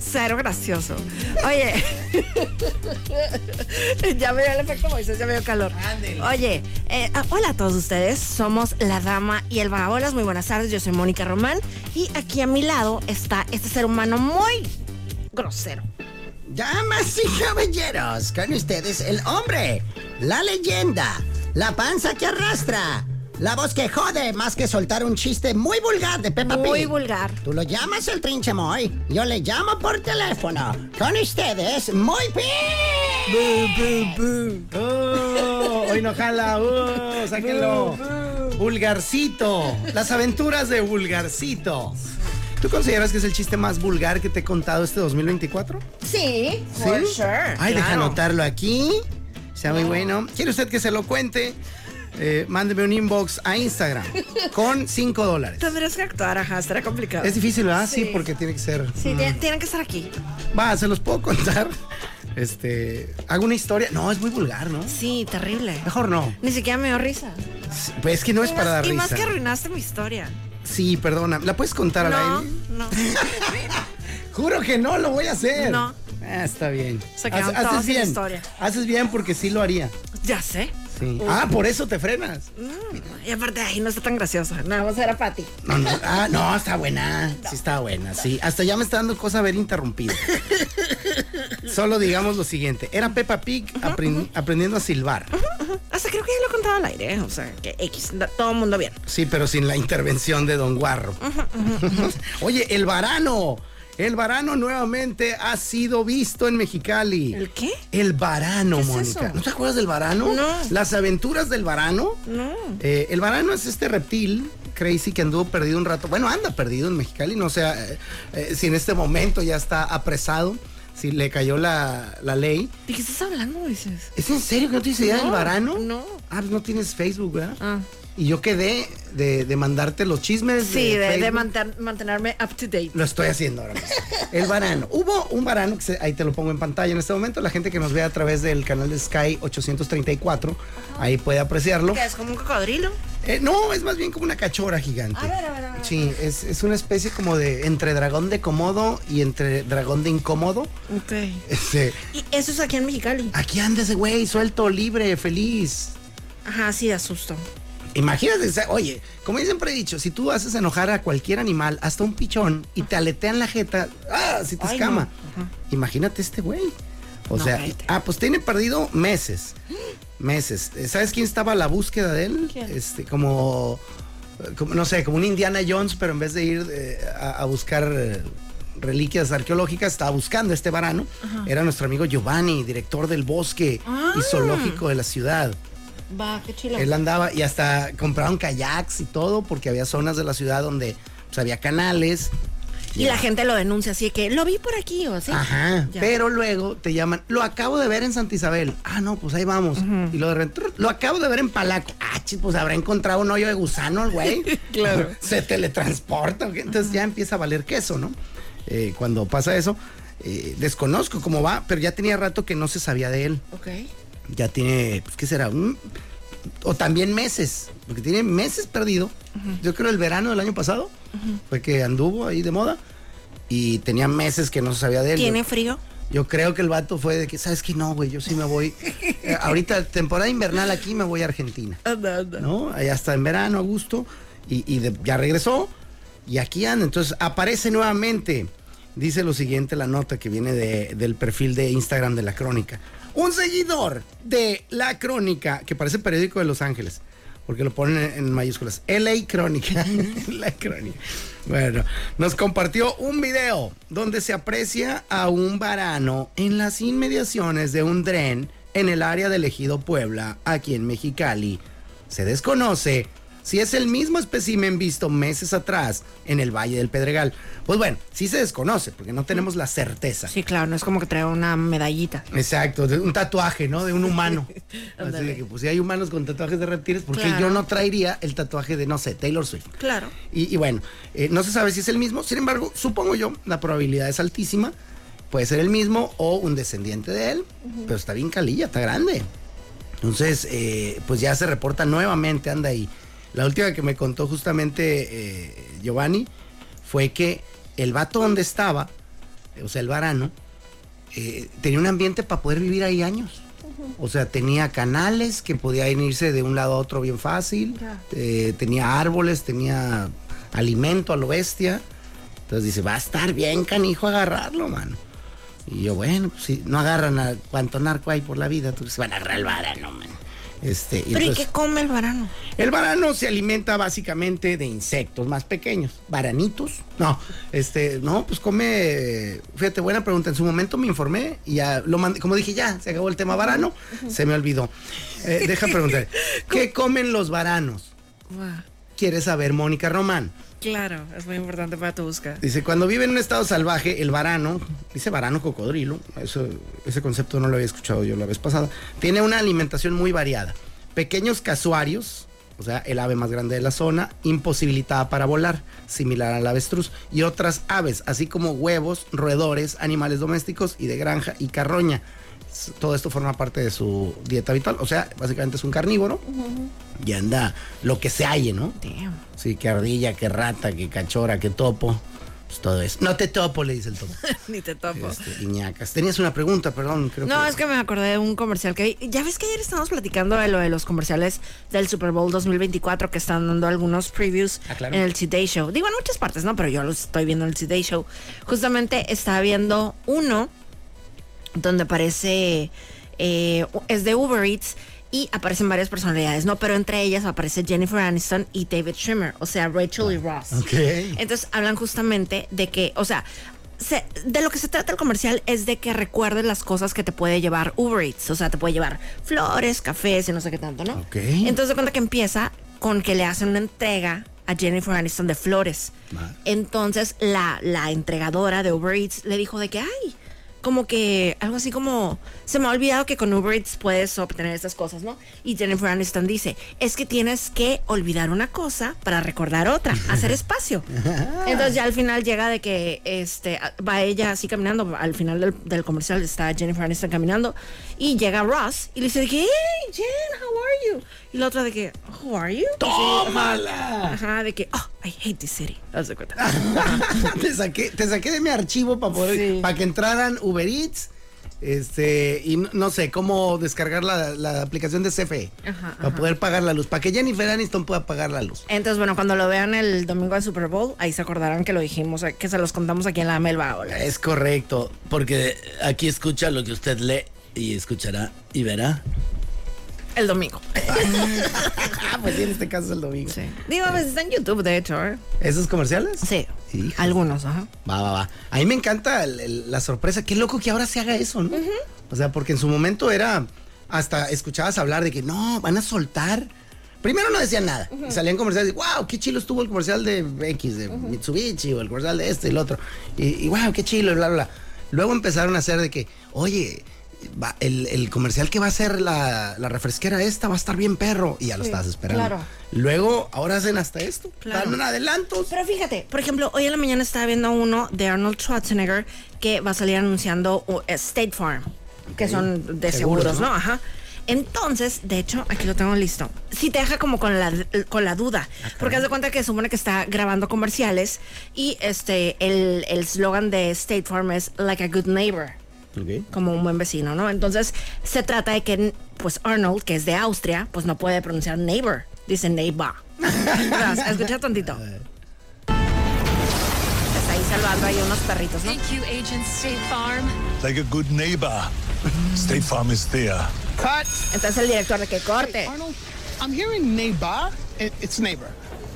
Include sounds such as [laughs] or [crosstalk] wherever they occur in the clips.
Cero gracioso. Oye, [laughs] ya me dio el efecto Moisés, ya me dio calor. Oye, eh, ah, hola a todos ustedes. Somos La Dama y el Vagabolas. Muy buenas tardes. Yo soy Mónica Román. Y aquí a mi lado está este ser humano muy grosero. Damas y caballeros, con ustedes el hombre, la leyenda, la panza que arrastra, la voz que jode más que soltar un chiste muy vulgar de Peppa Pig. Muy vulgar. Tú lo llamas el trinche Moy, yo le llamo por teléfono. Con ustedes, Moy Pig. Oh, hoy no jala, oh, sáquenlo. Vulgarcito. Las aventuras de Vulgarcito. ¿Tú consideras que es el chiste más vulgar que te he contado este 2024? Sí, for sure. Ay, deja anotarlo aquí. Sea muy bueno. ¿Quiere usted que se lo cuente? Eh, mándeme un inbox a Instagram con 5 dólares. Tendrías que actuar, ajá, será complicado. Es difícil, ¿verdad? Sí, Sí. porque tiene que ser. Sí, mm. tienen, que estar aquí. Va, se los puedo contar. [laughs] Este. Hago una historia. No, es muy vulgar, ¿no? Sí, terrible. Mejor no. Ni siquiera me dio risa. Pues es que no es y para más, dar y risa. más que arruinaste mi historia. Sí, perdona. ¿La puedes contar al No, aire? no. [laughs] Juro que no lo voy a hacer. No. Ah, está bien. Se Haces- bien. historia. Haces bien porque sí lo haría. Ya sé. Sí. Ah, por eso te frenas. Mm, Y aparte, ay, no está tan graciosa. Nada más era para ti. No, no. Ah, no, está buena. Sí, está buena. Sí. Hasta ya me está dando cosa haber interrumpido. Solo digamos lo siguiente. Era Peppa Pig apren- aprendiendo a silbar. Hasta creo que ya lo he contado al aire. ¿eh? O sea, que X, todo el mundo bien. Sí, pero sin la intervención de Don Guarro. [laughs] Oye, el varano. El varano nuevamente ha sido visto en Mexicali. ¿El qué? El varano, ¿Qué es Mónica. eso? ¿No te acuerdas del varano? No. Las aventuras del varano. No. Eh, el varano es este reptil crazy que anduvo perdido un rato. Bueno, anda perdido en Mexicali. No sé eh, eh, si en este momento ya está apresado, si le cayó la, la ley. ¿De qué estás hablando, Moisés? ¿Es en serio que no tienes idea No, del varano? no. Ah, pues no tienes Facebook, ¿verdad? Ah. Y yo quedé de, de mandarte los chismes. Sí, de, de manten- mantenerme up to date. Lo estoy haciendo ahora mismo. El varano. Hubo un varano, que se- ahí te lo pongo en pantalla en este momento. La gente que nos ve a través del canal de Sky 834, ahí puede apreciarlo. ¿Qué es como un cocodrilo? Eh, no, es más bien como una cachora gigante. A ver, a ver, a ver. Sí, es, es una especie como de entre dragón de comodo y entre dragón de incómodo. Ok. Este, Y eso es aquí en Mexicali. aquí anda ese güey, suelto, libre, feliz. Ajá, sí, da susto. Imagínate, oye, como yo siempre he dicho, si tú haces enojar a cualquier animal, hasta un pichón, y te aletean la jeta, ¡ah! Si te Ay, escama. no. Imagínate este güey. O No, sea, ah, pues tiene perdido meses. Meses. ¿Sabes quién estaba a la búsqueda de él? ¿Quién? Este, como, como, no sé, como un Indiana Jones, pero en vez de ir eh, a, a buscar eh, reliquias arqueológicas, estaba buscando este varano. Era nuestro amigo Giovanni, director del bosque Ah. y zoológico de la ciudad. Va, qué chilo. Él andaba y hasta compraron kayaks y todo porque había zonas de la ciudad donde pues, había canales. Y la gente lo denuncia así que lo vi por aquí o así. Ajá. Ya. Pero luego te llaman, lo acabo de ver en Santa Isabel. Ah, no, pues ahí vamos. Y lo de repente, lo acabo de ver en Palaco. Ah, chis, pues habrá encontrado un hoyo de gusano el güey. [laughs] Claro. [laughs] Se teletransporta. Entonces ya empieza a valer queso, ¿no? Eh, cuando pasa eso, eh, desconozco cómo va, pero ya tenía rato que no se sabía de él. Ok. Ya tiene, pues, ¿qué será? Un- o también meses, porque tiene meses perdido. Yo creo el verano del año pasado fue que anduvo ahí de moda y tenía meses que no se sabía de él. ¿Tiene frío? Yo creo que el vato fue de que, ¿sabes qué? No, güey, yo sí me voy. [laughs] Eh, ahorita, temporada invernal aquí, me voy a Argentina. Anda, anda. ¿no? Allá está en verano, a gusto, y, y de- ya regresó, y aquí anda. Entonces aparece nuevamente. Dice lo siguiente la nota que viene de- del perfil de Instagram de la crónica. Un seguidor de la crónica, que parece periódico de Los Ángeles, porque lo ponen en, mayúsculas. LA Crónica. [laughs] la crónica. Bueno, nos compartió un video donde se aprecia a un varano en las inmediaciones de un tren en el área del Ejido Puebla, aquí en Mexicali. Se desconoce si es el mismo espécimen visto meses atrás en el Valle del Pedregal. Pues bueno, sí se desconoce porque no tenemos la certeza. Sí, claro, no es como que trae una medallita. Exacto, un tatuaje, ¿no? De un humano. [laughs] Así de que, pues si hay humanos con tatuajes de reptiles, porque Claro. yo no traería el tatuaje de, no sé, Taylor Swift. Claro. Y, y bueno, eh, no se sabe si es el mismo, sin embargo, supongo yo, la probabilidad es altísima. Puede ser el mismo o un descendiente de él, pero está bien calilla, está grande. Entonces, eh, pues ya se reporta nuevamente, anda ahí. La última que me contó justamente eh, Giovanni fue que el vato donde estaba, o sea, el varano, eh, tenía un ambiente para poder vivir ahí años. O sea, tenía canales que podían irse de un lado a otro bien fácil. Eh, tenía árboles, tenía alimento a lo bestia. Entonces dice, va a estar bien canijo agarrarlo, mano. Y yo, bueno, pues si no agarran a cuánto narco hay por la vida, entonces van a agarrar al varano, man. Este, Pero ¿y qué come el varano? el varano se alimenta básicamente de insectos más pequeños. ¿Varanitos? No, este, no, pues come. Fíjate, buena pregunta. En su momento me informé y ya lo mandé. Como dije, ya, se acabó el tema varano. Se me olvidó. Eh, deja preguntar. [laughs] ¿Qué comen los varanos? ¿Quieres saber, Mónica Román? Claro, es muy importante para tu búsqueda. Dice, cuando vive en un estado salvaje, el varano, dice varano cocodrilo, eso, ese concepto no lo había escuchado yo la vez pasada, tiene una alimentación muy variada. Pequeños casuarios, o sea, el ave más grande de la zona, imposibilitada para volar, similar al avestruz, y otras aves, así como huevos, roedores, animales domésticos y de granja y carroña. Todo esto forma parte de su dieta habitual, o sea, básicamente es un carnívoro y anda lo que se halle, ¿no? Damn. Sí, que ardilla, que rata, que cachora, que topo. Pues todo eso. No te topo, le dice el topo. [laughs] Ni te topo. Este, Iñacas. Tenías una pregunta, perdón, creo No, que. es que me acordé de un comercial que vi. Ya ves que ayer estábamos platicando de lo de los comerciales del Super Bowl 2024 que están dando algunos previews Ah, claro. en el Today Show. Digo, en muchas partes, ¿no? Pero yo los estoy viendo en el Today Show. Justamente estaba viendo uno donde aparece, eh, es de Uber Eats y aparecen varias personalidades, ¿no? Pero entre ellas aparece Jennifer Aniston y David Schwimmer, o sea, Rachel y Ross. Ok. Entonces hablan justamente de que, o sea, se- de lo que se trata el comercial es de que recuerdes las cosas que te puede llevar Uber Eats. O sea, te puede llevar flores, cafés y no sé qué tanto, ¿no? Ok. Entonces de cuenta que empieza con que le hacen una entrega a Jennifer Aniston de flores. Entonces la, la entregadora de Uber Eats le dijo de que, ay, como que algo así como, se me ha olvidado que con Uber Eats puedes obtener estas cosas, ¿no? Y Jennifer Aniston dice, es que tienes que olvidar una cosa para recordar otra, [laughs] hacer espacio. [laughs] Entonces ya al final llega de que este va ella así caminando, al final del, del comercial está Jennifer Aniston caminando y llega Ross y le dice hey, Jen, how are you? Y la otra de que, who are you? ¡Tómala! Ajá, de que, oh, I hate this city. Haz de cuenta. [laughs] te, saqué, te saqué de mi archivo para poder, Sí. para que entraran Uber Eats. Este, y no, no sé cómo descargar la, la aplicación de CFE Ajá, para ajá. poder pagar la luz, para que Jennifer Aniston pueda pagar la luz. Entonces, bueno, cuando lo vean el domingo del Super Bowl, ahí se acordarán que lo dijimos, que se los contamos aquí en la Melba. Es correcto, porque aquí escucha lo que usted lee y escuchará y verá. El domingo. [laughs] Ah, pues sí, en este caso es el domingo. Sí. Digo, a veces está en YouTube, de hecho. ¿eh? ¿Esos comerciales? Sí. Híjole. Algunos, ajá. Va, va, va. A mí me encanta el- el- la sorpresa. Qué loco que ahora se haga eso, ¿no? O sea, porque en su momento era. Hasta escuchabas hablar de que no, van a soltar. Primero no decían nada. Salían comerciales de, wow, qué chilo estuvo el comercial de X, de Mitsubishi, o el comercial de este y el otro. Y, y wow, qué chilo, y bla, bla, bla. Luego empezaron a hacer de que, oye, va- el, el comercial que va a hacer la, la refresquera esta va a estar bien perro. Y ya lo Sí, estabas esperando. claro. Luego, ahora hacen hasta esto. Claro. Dan adelantos. Pero fíjate, por ejemplo, hoy en la mañana estaba viendo uno de Arnold Schwarzenegger que va a salir anunciando State Farm, que son de Seguros, seguros, ¿no? ¿no? Ajá. Entonces, de hecho, aquí lo tengo listo. Sí te deja como con la, con la duda, porque haz de cuenta que supone que está grabando comerciales y este el el slogan de State Farm es like a good neighbor Como un buen vecino, ¿no? Entonces se trata de que, pues Arnold, que es de Austria, pues no puede pronunciar neighbor, dice neighbor. [laughs] Escucha tantito. Está ahí salvando ahí unos perritos, ¿no? Thank you, Agent State Farm. Like a good neighbor. State Farm is there. Cut. Entonces el director de que corte. Arnold, I'm hearing neighbor. It, it's neighbor.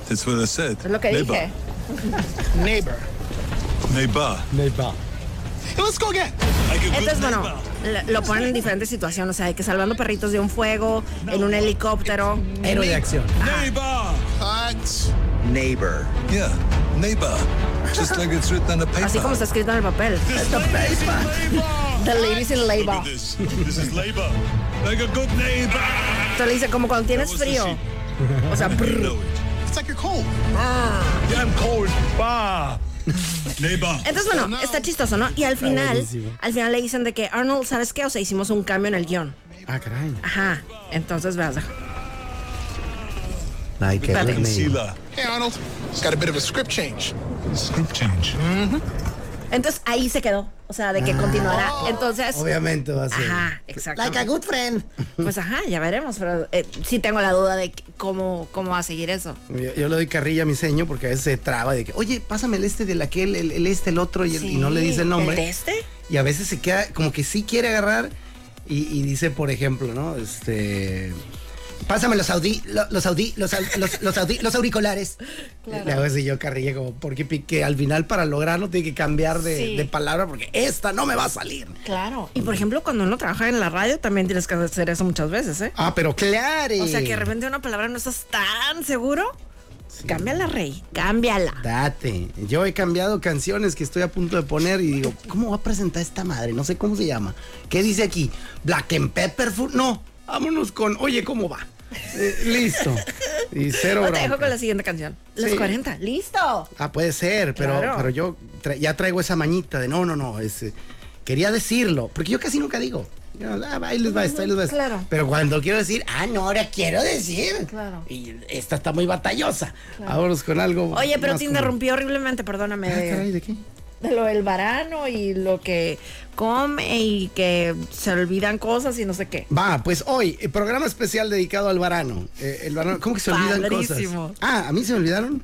That's what I said. Es lo que neighbor. dije. Neighbor. Neighbor. Hey, Entonces, bueno, lo ponen en diferentes situaciones, o sea, de que salvando perritos de un fuego, en un helicóptero. Héroe de acción. Neighbor. That's Neighbor. Yeah, neighbor. Just like it's written on the paper. Así como está escrito en el papel. In labor. The ladies in labor. this. This is labor. Like a good neighbor. Entonces le dice como cuando tienes the frío. O sea, brr. it's like you're cold. Yeah, I'm cold. Bah. Entonces, bueno, está chistoso, ¿no? Y al final, al final le dicen de que Arnold, ¿sabes qué? O sea, hicimos un cambio en el guion. Ah, caray. Ajá. Entonces, veas. Like a good name. Concealer. Hey, Arnold. Got a bit of a script change. Script change. Entonces ahí se quedó. O sea, de que continuará. Entonces. Obviamente va a ser. Ajá, exacto. Like a good friend. Pues ajá, ya veremos. Pero eh, sí tengo la duda de que- cómo, cómo va a seguir eso. Yo, yo le doy carrilla a mi seño porque a veces se traba de que, oye, pásame el este del aquel, el, el este, el otro, y, el- y no le dice el nombre. ¿El de este? Y a veces se queda como que sí quiere agarrar y, y dice, por ejemplo, ¿no? Este. Pásame los audi, lo- los audi, los, los, los audi, los auriculares. Le hago así yo carrilla como porque pi- que al final para lograrlo tiene que cambiar de, Sí. de palabra porque esta no me va a salir. Claro. Y por ejemplo, cuando uno trabaja en la radio, también tienes que hacer eso muchas veces, ¿eh? Ah, pero claro. O sea, que de repente una palabra no estás tan seguro. Cámbiala, rey. Cámbiala. Date. Yo he cambiado canciones que estoy a punto de poner y digo, ¿cómo va a presentar esta madre? No sé cómo se llama. ¿Qué dice aquí? Black and Pepper Food. No, vámonos con, oye, ¿cómo va? Eh, listo. Y cero O te dejo con la siguiente canción. Los Sí. 40. ¡Listo! Ah, puede ser, pero, Claro. pero yo tra- ya traigo esa mañita de no, no, no. Es, eh, quería decirlo, porque yo casi nunca digo. Yo, ah, ahí les va esto, ahí les va esto. Claro. Pero cuando quiero decir, ah, no, ahora quiero decir. Claro. Y esta está muy batallosa. Vámonos con algo. Oye, pero te como- interrumpí horriblemente, perdóname. Ah, caray, ¿de qué? De lo del varano y lo que come y que se olvidan cosas y no sé qué. Va, pues hoy, el programa especial dedicado al varano. Eh, el varano, ¿cómo que se olvidan Padrísimo. cosas? Ah, ¿a mí se me olvidaron?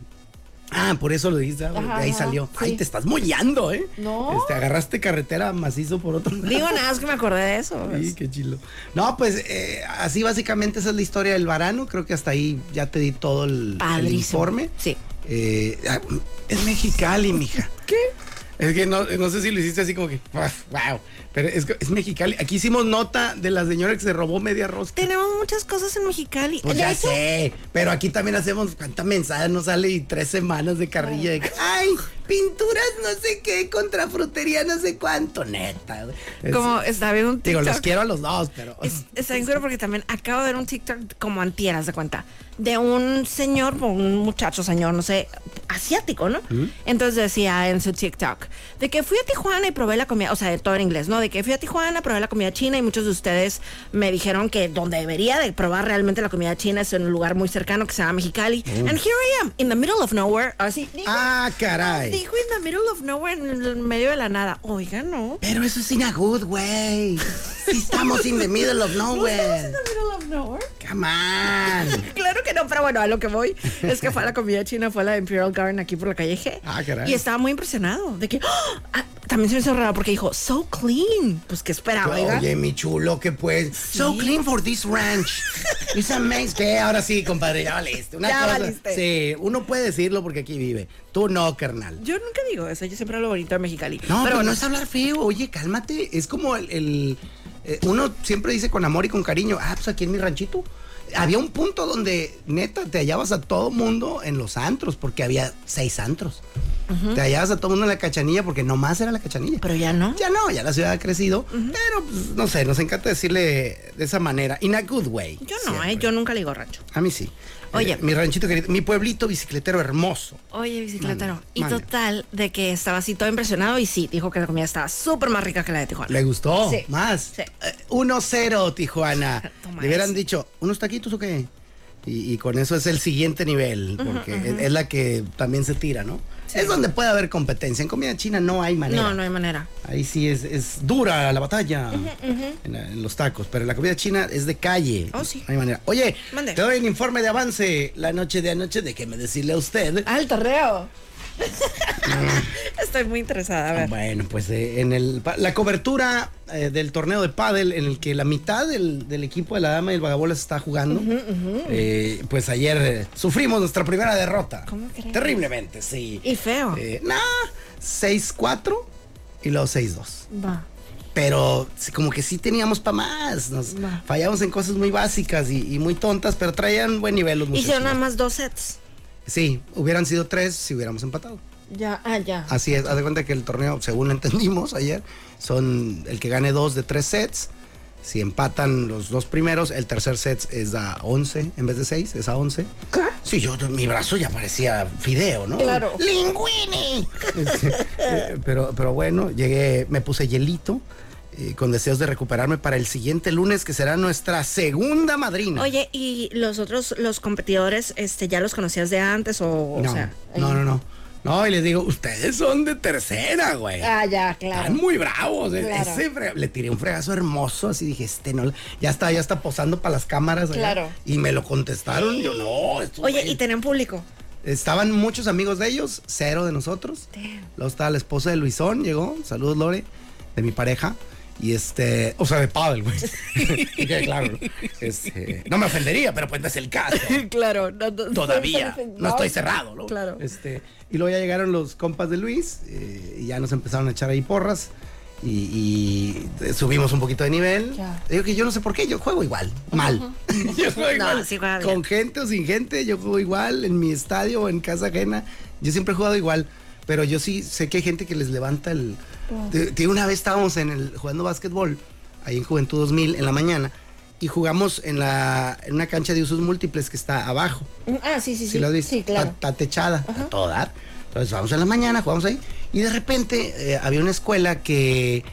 Ah, por eso lo dijiste, ah, Ajá, ahí ajá, salió. Ay, sí. te estás mollando, ¿eh? No. Este, agarraste carretera macizo por otro lado. Digo nada, es que me acordé de eso. Sí, qué chilo. No, pues eh, así básicamente esa es la historia del varano. Creo que hasta ahí ya te di todo el, el informe. Sí. Eh, ah, es Mexicali, mija. ¿Qué? Es que no, no sé si lo hiciste así como que, wow. Pero es, es Mexicali. Aquí hicimos nota de la señora que se robó media rosca. Tenemos muchas cosas en Mexicali. Pues ya hecho, sé, pero aquí también hacemos cuánta mensaje nos sale y tres semanas de carrilla de ay, pinturas no sé qué, contra frutería no sé cuánto, neta. Es- como está viendo un digo, TikTok. los quiero a los dos, pero. Es- está bien porque también acabo de ver un TikTok como antieras de cuenta de un señor, un muchacho señor, no sé, asiático, ¿no? Entonces decía en su TikTok de que fui a Tijuana y probé la comida, o sea, de todo en inglés, ¿no? De que fui a Tijuana, probé la comida china y muchos de ustedes me dijeron que donde debería de probar realmente la comida china es en un lugar muy cercano que se llama Mexicali. And here I am, in the middle of nowhere, así. ah, caray. Dijo in the middle of nowhere, en medio de la nada. Oiga, no. Pero eso es in a good way. Sí estamos in the middle of nowhere. In the middle of nowhere. Come on. [laughs] Claro que no, pero bueno, a lo que voy es que fue a la comida china, fue a la Imperial Garden aquí por la calle G. Ah, caray. Y estaba muy impresionado de que. Ah, también se me hizo raro porque dijo, so clean. Pues que esperaba, oiga. Oye, mi chulo, que pues. So clean for this ranch. It's amazing. Que ahora sí, compadre, ya valiste. Una Ya cosa- valiste. Sí, uno puede decirlo porque aquí vive. Tú no, carnal. Yo nunca digo eso, yo siempre hablo bonito de Mexicali. No, pero, bueno, no es hablar feo. Oye, cálmate. Es como el. el, eh, uno siempre dice con amor y con cariño. Ah, pues aquí en mi ranchito. Había un punto donde neta te hallabas a todo mundo en los antros, porque había seis antros. Te hallabas a todo mundo en la cachanilla porque nomás era la cachanilla. Pero ya no. Ya no, ya la ciudad ha crecido, pero pues, no sé, nos encanta decirle de esa manera, in a good way. Yo no. ¿eh? Yo nunca le digo rancho. A mí sí. Oye. Eh, mi ranchito querido, mi pueblito bicicletero hermoso. Oye, bicicletero. Y total, de que estaba así todo impresionado y sí, dijo que la comida estaba súper más rica que la de Tijuana. ¿Le gustó? Sí. Más. Sí. Eh, 1-0, Tijuana. [laughs] Toma Le hubieran dicho, ¿unos taquitos o qué? Y, y con eso es el siguiente nivel, porque es, es la que también se tira, ¿no? Es donde puede haber competencia. En comida china no hay manera. No, no hay manera. Ahí sí es, es dura la batalla en, la- en los tacos, pero la comida china es de calle. Oh, sí. No hay manera. Oye, Mande. te doy el informe de avance la noche de anoche. Déjeme decirle a usted. Ah, el torreo. [laughs] Estoy muy interesada, a ver. Bueno, pues eh, en el, la cobertura eh, del torneo de pádel en el que la mitad del, del equipo de la dama y el vagabolas está jugando, eh, pues ayer sufrimos nuestra primera derrota. ¿Cómo crees? Terriblemente, sí. Y feo. Nah, 6-4 y luego 6-2. Va. Pero como que sí teníamos para más. Nos fallamos en cosas muy básicas y, y muy tontas, pero traían buen nivel los muchachos. Hicieron nada más dos sets. Sí, hubieran sido tres si hubiéramos empatado. Ya, ah, ya. Así es, haz de cuenta que el torneo, según [laughs] entendimos ayer, son el que gane dos de tres sets. Si empatan los dos primeros, el tercer set es a 11 en vez de 6, es a 11. ¿Qué? Sí, yo, mi brazo ya parecía fideo, ¿no? Claro. ¡Linguini! [laughs] Eh, pero, pero bueno, llegué, me puse hielito, eh, con deseos de recuperarme para el siguiente lunes, que será nuestra segunda madrina. Oye, ¿y los otros, los competidores, este, ya los conocías de antes o, o no, sea? no, no, no. No, y les digo, ustedes son de tercera, güey. Ah, ya, claro. Están muy bravos. e- Claro. Ese le tiré un fregazo hermoso, así dije, este no, ya está, ya está posando para las cámaras. allá. Claro. Y me lo contestaron, yo no. estos Oye, güey". ¿y tenían público? Estaban muchos amigos de ellos, cero de nosotros. Luego estaba la esposa de Luisón, llegó, saludos Lore, de mi pareja. Y este, o sea, de Pavel, güey. [laughs] Claro. ¿no? Este, no me ofendería, pero pues no es el caso. [laughs] claro. no- no- Todavía. No estoy cerrado, ¿no? Claro. Este, y luego ya llegaron los compas de Luis eh, y ya nos empezaron a echar ahí porras. Y, y, subimos un poquito de nivel. Ya. Digo que yo no sé por qué, yo juego igual, mal. [laughs] yo juego No, igual. sí juega bien. Con gente o sin gente, yo juego igual en mi estadio o en casa ajena. Yo siempre he jugado igual. Pero yo sí sé que hay gente que les levanta el. Te- una vez estábamos en el, jugando básquetbol, ahí en Juventud 2000, en la mañana, y jugamos en, la, en una cancha de usos múltiples que está abajo. Ah, sí, sí, sí. Si lo has visto, Sí, claro. está, techada, a todo dar. Entonces vamos en la mañana, jugamos ahí. Y de repente eh, había una escuela que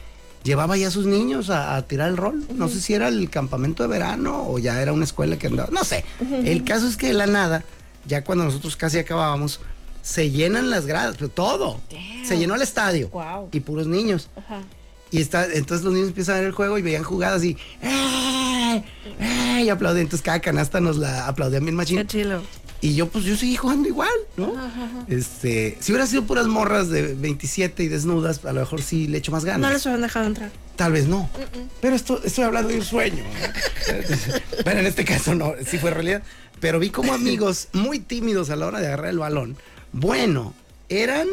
llevaba ya a sus niños a, a tirar el rol. No sé si era el campamento de verano o ya era una escuela que andaba. No sé. El caso es que de la nada, ya cuando nosotros casi acabábamos, se llenan las gradas, pero todo. Se llenó el estadio. Guau. Y puros niños. Ajá. Y está, entonces los niños empiezan a ver el juego y veían jugadas y ¡eh! ¡eh! y aplaudían. Entonces cada canasta nos la aplaudían bien machín. Qué chilo. Y yo, pues, yo seguí jugando igual, ¿no? Este, si hubiera sido puras morras de 27 y desnudas, a lo mejor sí le echo más ganas. No les hubieran dejado entrar. Tal vez no. Pero esto, estoy hablando de un sueño. [laughs] bueno, en este caso no, sí fue realidad. Pero vi como [laughs] amigos muy tímidos a la hora de agarrar el balón. Bueno, eran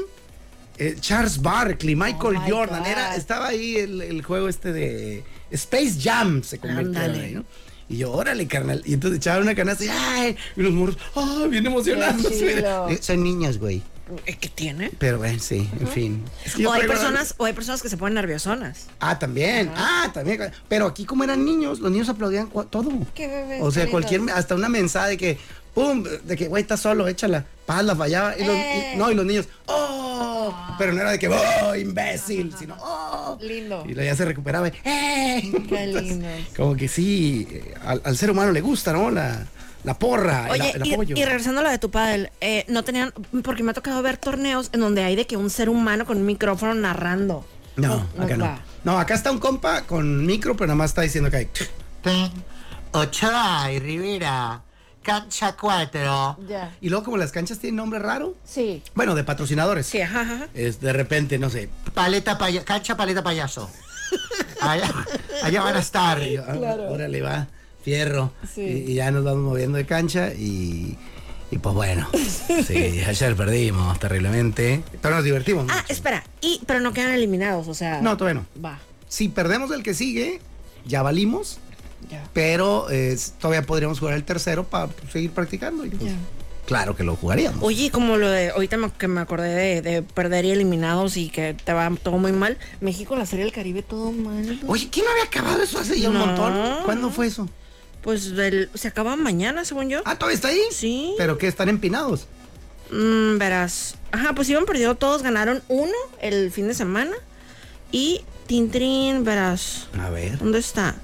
eh, Charles Barkley, Michael Oh Jordan. Era, estaba ahí el, el juego este de Space Jam, se convirtió ahí, ¿no? Y yo, órale, carnal. Y entonces echaban una canasta y, ¡ay! Y los morros, ¡ay! Bien emocionados. [laughs] Eh, Son niños, güey. Eh, ¿Qué tiene? Pero bueno, sí, en fin. Es que yo O hay personas, o hay personas que se ponen nerviosonas. Ah, también. Ah, también. Pero aquí como eran niños, los niños aplaudían todo. Qué bebés O sea, cualquier, hasta una mensaje de que, pum, de que, güey, estás solo, échala. Paz, la fallaba. Y los, y- Eh. no, y los niños, oh, pero no era de que, oh, imbécil, sino, oh. Lindo. Y luego ya se recuperaba. y, ¡Eh! Qué Entonces, lindos. Como que sí, eh, al, al ser humano le gusta, ¿no? La, la porra, el- Oye, el, y, apoyo. y regresando a lo de tu padre, eh, no tenían, porque me ha tocado ver torneos en donde hay de que un ser humano con un micrófono narrando. no, acá no. va. No, acá está un compa con micro, pero nada más está diciendo que hay. Ochoa y Rivera, cancha 4. Ya. Y luego como las canchas tienen nombre raro, Sí. bueno, de patrocinadores. Sí, ajá, ajá. Es de repente, no sé, Paleta paya- cancha paleta payaso. [laughs] allá, allá van a estar. Yo, ah, Órale, va, fierro. Sí. Y, y ya nos vamos moviendo de cancha y, y pues bueno. Sí, [laughs] ayer perdimos terriblemente. Pero nos divertimos. Ah, mucho. espera, y, pero no quedan eliminados, o sea. No, todavía no. Va. Si perdemos el que sigue, ya valimos. Ya. Pero eh, todavía podríamos jugar el tercero para seguir practicando. Y, pues. Claro que lo jugaríamos. Oye, como lo de, ahorita me- que me acordé de, de perder y eliminados y que te va todo muy mal. México, la Serie del Caribe, todo mal. Oye, ¿quién había acabado eso hace ya un No. montón? ¿Cuándo fue eso? Pues del- se acaba mañana, según yo. Ah, ¿todavía está ahí? Sí. ¿Pero qué? ¿Están empinados? Mm, verás. Ajá, pues iban perdiendo todos, ganaron uno el fin de semana. Y Tintrin, verás. A ver. ¿Dónde está?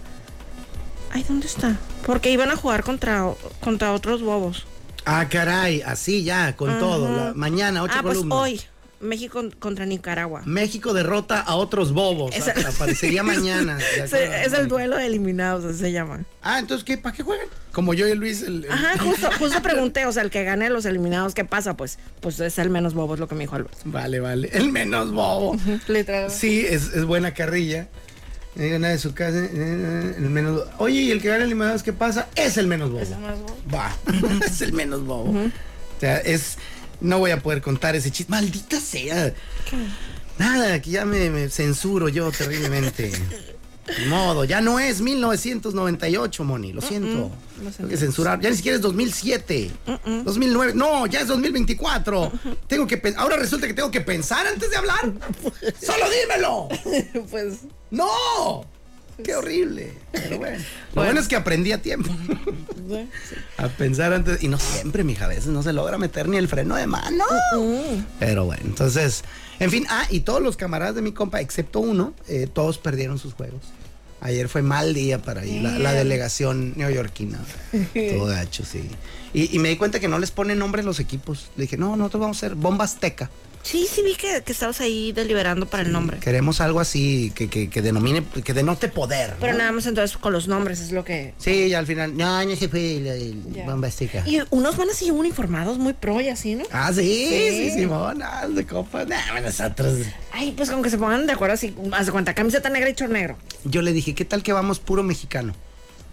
Ay, ¿dónde está? Porque iban a jugar contra, contra otros bobos. Ah, caray, así ya, con todo. la- mañana, ocho ah, pues columnas. hoy. México contra Nicaragua. México derrota a otros bobos. Ah, Aparecería [laughs] mañana. Es el duelo de eliminados, así se llama. Ah, entonces, ¿qué? ¿Para qué juegan? Como yo y Luis. El, el- Ajá, [laughs] justo, justo pregunté, o sea, el que gane los eliminados, ¿qué pasa? Pues, pues es el menos bobo, es lo que me dijo Albert. Vale, vale. El menos bobo. Literal. Sí, es, es buena carrilla. No diga nada de su casa. eh, eh, El menos. Oye, ¿y el que gana eliminados qué pasa? Es el menos bobo. Es el menos bobo. Va. [laughs] es el menos bobo. O sea, es. No voy a poder contar ese chiste. Maldita sea. Nada, que ya me, me censuro yo terriblemente. [laughs] Modo, ya no es 1998, Moni, lo siento. Tengo que censurar. Ya ni siquiera es 2007. 2009. No, ya es 2024. Tengo que pen- ahora resulta que tengo que pensar antes de hablar. [laughs] Solo dímelo. [laughs] Pues. No. Qué horrible. Pero bueno. Lo bueno es que aprendí a tiempo. [laughs] A pensar antes. Y no siempre, mija, a veces no se logra meter ni el freno de mano. Pero bueno, entonces. En fin, ah, y todos los camaradas de mi compa, excepto uno, eh, todos perdieron sus juegos. Ayer fue mal día para ir, la, la delegación neoyorquina. Todo gacho, sí. Y, y me di cuenta que no les ponen nombre los equipos. Le dije, no, nosotros vamos a hacer Bomba Azteca. Sí, sí vi que, que estabas ahí deliberando para el nombre. Queremos algo así que, que, que denomine, que denote poder. Pero ¿no? nada más entonces con los nombres es lo que. Sí, y al final, no, no se fue Azteca. Y unos van así uniformados muy pro y así, ¿no? Ah, sí, sí, Sí. Simón, ah, de copas. Nah, nosotros. Ay, pues con que se pongan de acuerdo así, haz de cuenta, camiseta negra y chor negro. Yo le dije, ¿qué tal que vamos puro mexicano?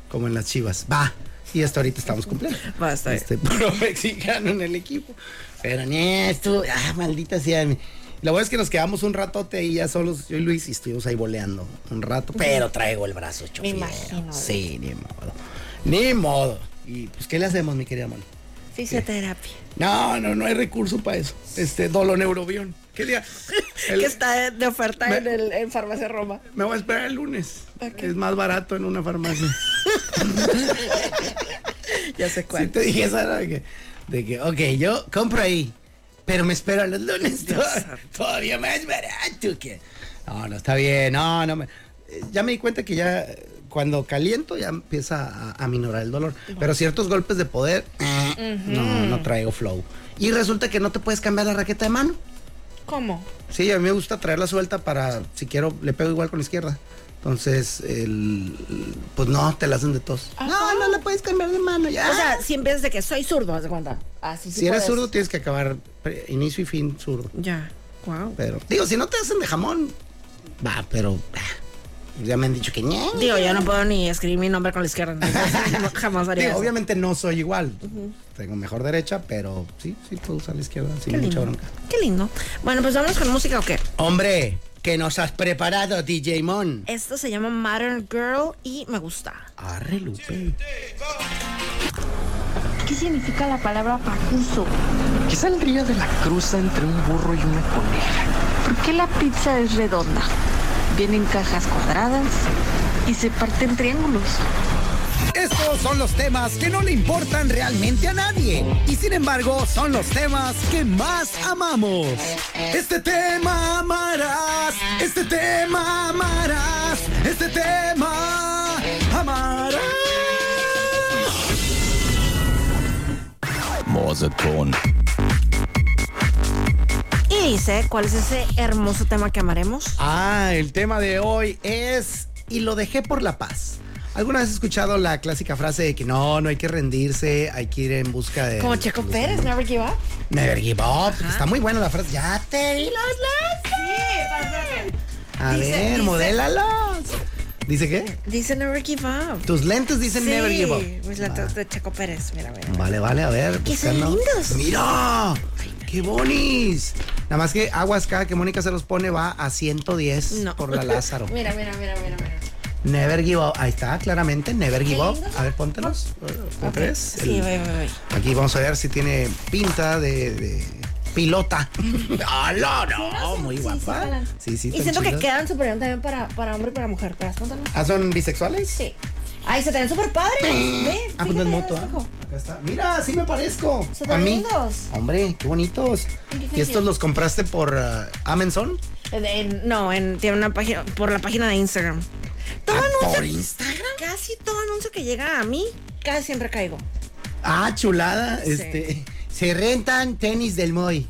Como en las chivas. Va. Y hasta ahorita estamos cumpliendo. Va, está bien. Este, [laughs] puro mexicano en el equipo. Pero ni esto, ah, maldita sea. La verdad es que nos quedamos un ratote ahí ya solos, yo y Luis, y estuvimos ahí boleando un rato. Pero traigo el brazo hecho Me imagino. Sí, ni modo. Ni modo. Y pues, ¿qué le hacemos, mi querida Moni? Fisioterapia. No, no, no hay recurso para eso. Este, doloneurobión. ¿Qué día? El- [laughs] Que está de, oferta Me- en, el, en Farmacia Roma. Me voy a esperar el lunes. Ok. Es más barato en una farmacia. [laughs] [laughs] Ya sé Sí cuál. te dije esa de que, de que, ok, yo compro ahí, pero me espero a los lunes. Todavía, todavía más barato que. No, no, está bien. No, no me. Ya me di cuenta que ya cuando caliento ya empieza a, a minorar el dolor. Pero ciertos golpes de poder, no, no traigo flow. Y resulta que no te puedes cambiar la raqueta de mano. ¿Cómo? Sí, a mí me gusta traerla suelta para, si quiero, le pego igual con la izquierda. Entonces, el, pues no, te la hacen de tos. No, no le puedes cambiar de mano ya. O sea, si empiezas de que soy zurdo, haz de cuenta. Así sí si eres puedes. zurdo, tienes que acabar inicio y fin zurdo. Ya. Wow. Pero, digo, si no te hacen de jamón, va, pero ah, ya me han dicho que ñe. Digo, yo no puedo ni escribir mi nombre con la izquierda. entonces, [laughs] no, jamás haría Digo, eso. obviamente no soy igual. Tengo mejor derecha, pero sí, sí puedo usar la izquierda sin Qué mucha lindo. bronca. Qué lindo. Bueno, pues vamos con música o qué. Hombre, ¿qué nos has preparado, DJ Mon? Esto se llama Modern Girl y me gusta. Arre, Lupe. ¿Qué significa la palabra pacuso? ¿Qué saldría de la cruza entre un burro y una coneja? ¿Por qué la pizza es redonda? Viene en cajas cuadradas y se parte en triángulos. Estos son los temas que no le importan realmente a nadie y sin embargo son los temas que más amamos. Este tema amarás, este tema amarás, este tema amarás. Y dice, ¿cuál es ese hermoso tema que amaremos? Ah, el tema de hoy es y lo dejé por la paz. ¿Alguna vez has escuchado la clásica frase de que no, no hay que rendirse, hay que ir en busca de... Como Checo Pérez, Never Give Up. Never give up. Está muy buena la frase. Ya te vi los lentes. A Dice- ver, dice- modélalos. ¿Dice qué? Dice Never Give Up. Tus lentes dicen sí, never give up. Mis lentes de Checo Pérez, mira, mira. Vale, vale, a ver. Que son lindos. ¡Mira! ¡Qué bonis! Nada más que aguas cada que Mónica se los pone va a 110 No. por la Lázaro. [laughs] Mira, mira, mira, mira, mira. Never give up. Ahí está, claramente. Never give up. A ver, póntelos. ¿Cómo Ok. crees? Sí, voy, voy, voy. Aquí vamos a ver si tiene pinta de, de pilota. [laughs] ¡Ah, no, no! Muy guapa. jalan. Sí, sí, Y siento que quedan súper bien también para, para hombre y para mujer. ¿Te das cuenta? no? ¿Ah, son bisexuales? Sí. Ay, se te ven súper padres. Ve, Ah, pues no es fíjate, moto. ¿ah? Acá está. Mira, sí me parezco. Se A ven lindos. Hombre, qué bonitos. ¿Y estos los compraste por ah, Amazon? En- no, en, tiene una página, por la página de Instagram. Todo Ah, anuncio, ¿Por Instagram? casi todo anuncio que llega a mí, casi siempre caigo. Ah, chulada. Sí. Este, se rentan tenis del Moy.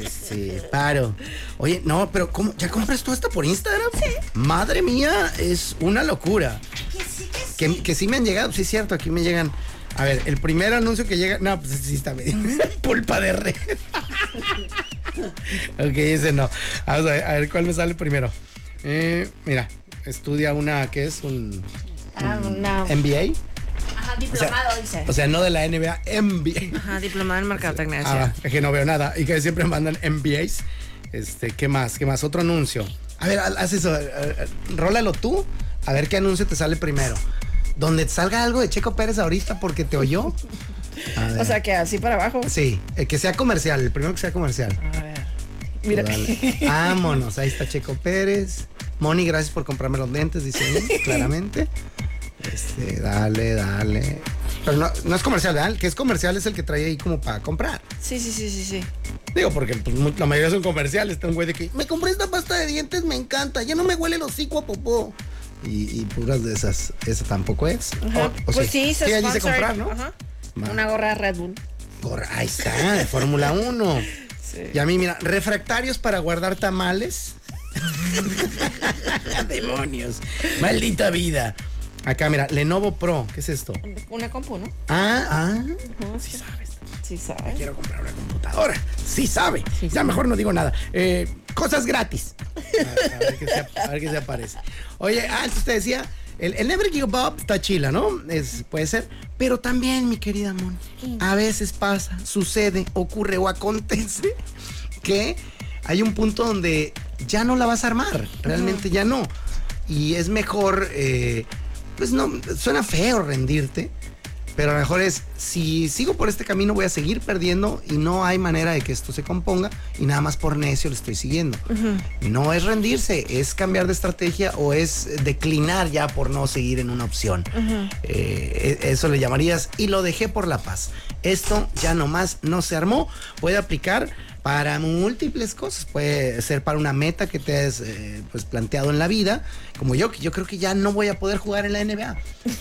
Este, paro. Oye, no, pero ¿cómo? ¿Ya compras tú hasta por Instagram? Sí. Madre mía, es una locura. Que, que sí me han llegado, sí es cierto, aquí me llegan. A ver, el primer anuncio que llega. No, pues sí está medio. [laughs] Pulpa de red. [laughs] ok, ese no. Vamos a ver, a ver cuál me sale primero. Eh, mira, estudia una que es un Ah, una, MBA. ajá, diplomado, dice. O sea, no de la NBA, MBA. Ajá, diplomado en mercadotecnia. Ah, es que no veo nada. Y que siempre mandan MBAs. Este, ¿qué más? ¿Qué más? Otro anuncio. A ver, haz eso. eh, eh, Rólalo tú A ver qué anuncio te sale primero. Donde te salga algo de Checo Pérez ahorita porque te oyó. O sea, que así para abajo. Sí, el que sea comercial, el primero que sea comercial. A ver. Mira. [laughs] Vámonos, ahí está Checo Pérez. Moni, gracias por comprarme los lentes, dice él, [laughs] claramente. Este, dale, dale. Pero no, no es comercial, ¿verdad? El que es comercial es el que trae ahí como para comprar. Sí, sí, sí, sí, sí. Digo, porque pues, la mayoría son comerciales. Está un güey de que me compré esta pasta de dientes, me encanta. Ya no me huele el hocico a popó. Y, y puras de esas. Esa tampoco es. O- o pues sí, se Sí, allí se sponsored. comprar, ¿no? Ajá. Va. Una gorra de Red Bull. Gorra, ahí está, de Fórmula 1. [laughs] Y a mí, mira, refractarios para guardar tamales. [laughs] Demonios. Maldita vida. Acá, mira, Lenovo Pro. ¿Qué es esto? Una compu, ¿no? Ah, ah. Sí sabes. Sí sabes. Quiero comprar una computadora. Sí sabe. ya mejor no digo nada. Eh, cosas gratis. [laughs] A, a ver qué se, a ver qué se aparece. Oye, ah, entonces te decía, el, el Never Give Up está chila, ¿no? Es, puede ser. Pero también, mi querida Mon, a veces pasa, sucede, ocurre o acontece que hay un punto donde ya no la vas a armar. Realmente ya no. Y es mejor, eh, pues no, suena feo rendirte. Pero a lo mejor es, si sigo por este camino voy a seguir perdiendo y no hay manera de que esto se componga y nada más por necio lo estoy siguiendo. No es rendirse, es cambiar de estrategia o es declinar ya por no seguir en una opción. Eh, e- eso le llamarías y lo dejé por la paz. Esto ya nomás no se armó. Puede aplicar para múltiples cosas. Puede ser para una meta que te has eh, pues, planteado en la vida. Como yo, que yo creo que ya no voy a poder jugar en la NBA.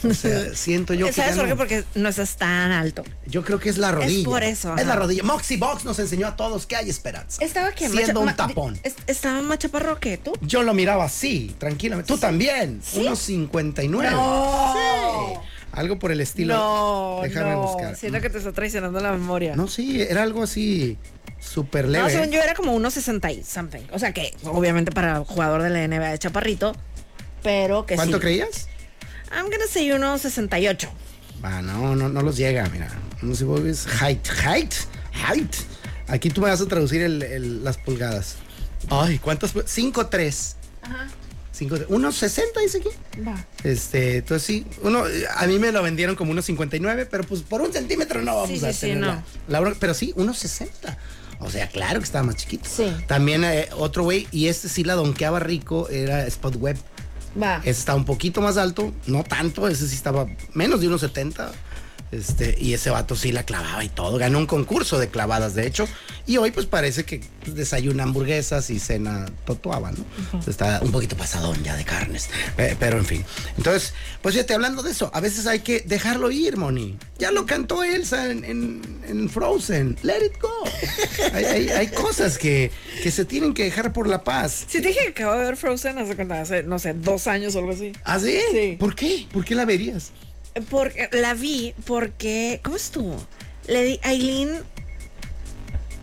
O sea, [laughs] siento yo que ¿Sabes por qué? no. Porque no estás tan alto. Yo creo que es la rodilla. por eso, Es la rodilla. Moxie Box nos enseñó a todos que hay esperanza. Estaba que Siendo un tapón. es- Estaba más chaparro que tú. Yo lo miraba así, tranquilamente. Tú también. Unos 59. Sí. Algo por el estilo. No, Déjame no. buscar. Siento que te está traicionando la memoria. No, sí, era algo así súper No, leve. según yo era como unos 60 y something. O sea que, obviamente, para jugador de la NBA de chaparrito, pero que ¿Cuánto sí. creías? I'm gonna say unos 68. Va, no, no, no los llega, mira. No sé si es height, height, height. Aquí tú me vas a traducir el- el- las pulgadas. Ay, ¿cuántas? 5'3". Ajá. 5'3". ¿Unos 60 dice aquí? Va. Este, entonces sí, uno, a mí me lo vendieron como unos 59, pero pues por un centímetro no vamos Sí, a sí, sí, no. la- la pero sí, unos 60. O sea, claro que estaba más chiquito. Sí. También eh, otro güey, y este sí la donkeaba rico, era Spot Web. Va. Ese estaba un poquito más alto, no tanto, ese sí estaba menos de unos 70. Este, y ese vato sí la clavaba y todo. Ganó un concurso de clavadas, de hecho. Y hoy, pues parece que pues, desayuna hamburguesas y cena totuaba, ¿no? Está un poquito pasadón ya de carnes. Eh, pero en fin. Entonces, pues fíjate, hablando de eso, a veces hay que dejarlo ir, Moni. Ya lo cantó Elsa en, en- en Frozen. Let it go. [laughs] hay, hay- hay cosas que, que se tienen que dejar por la paz. Si te dije que acabo de ver Frozen hace, hace, no sé, dos años o algo así. ¿Ah, sí? Sí. ¿Por qué? ¿Por qué la verías? Porque la vi porque. ¿Cómo estuvo? Le di Aileen.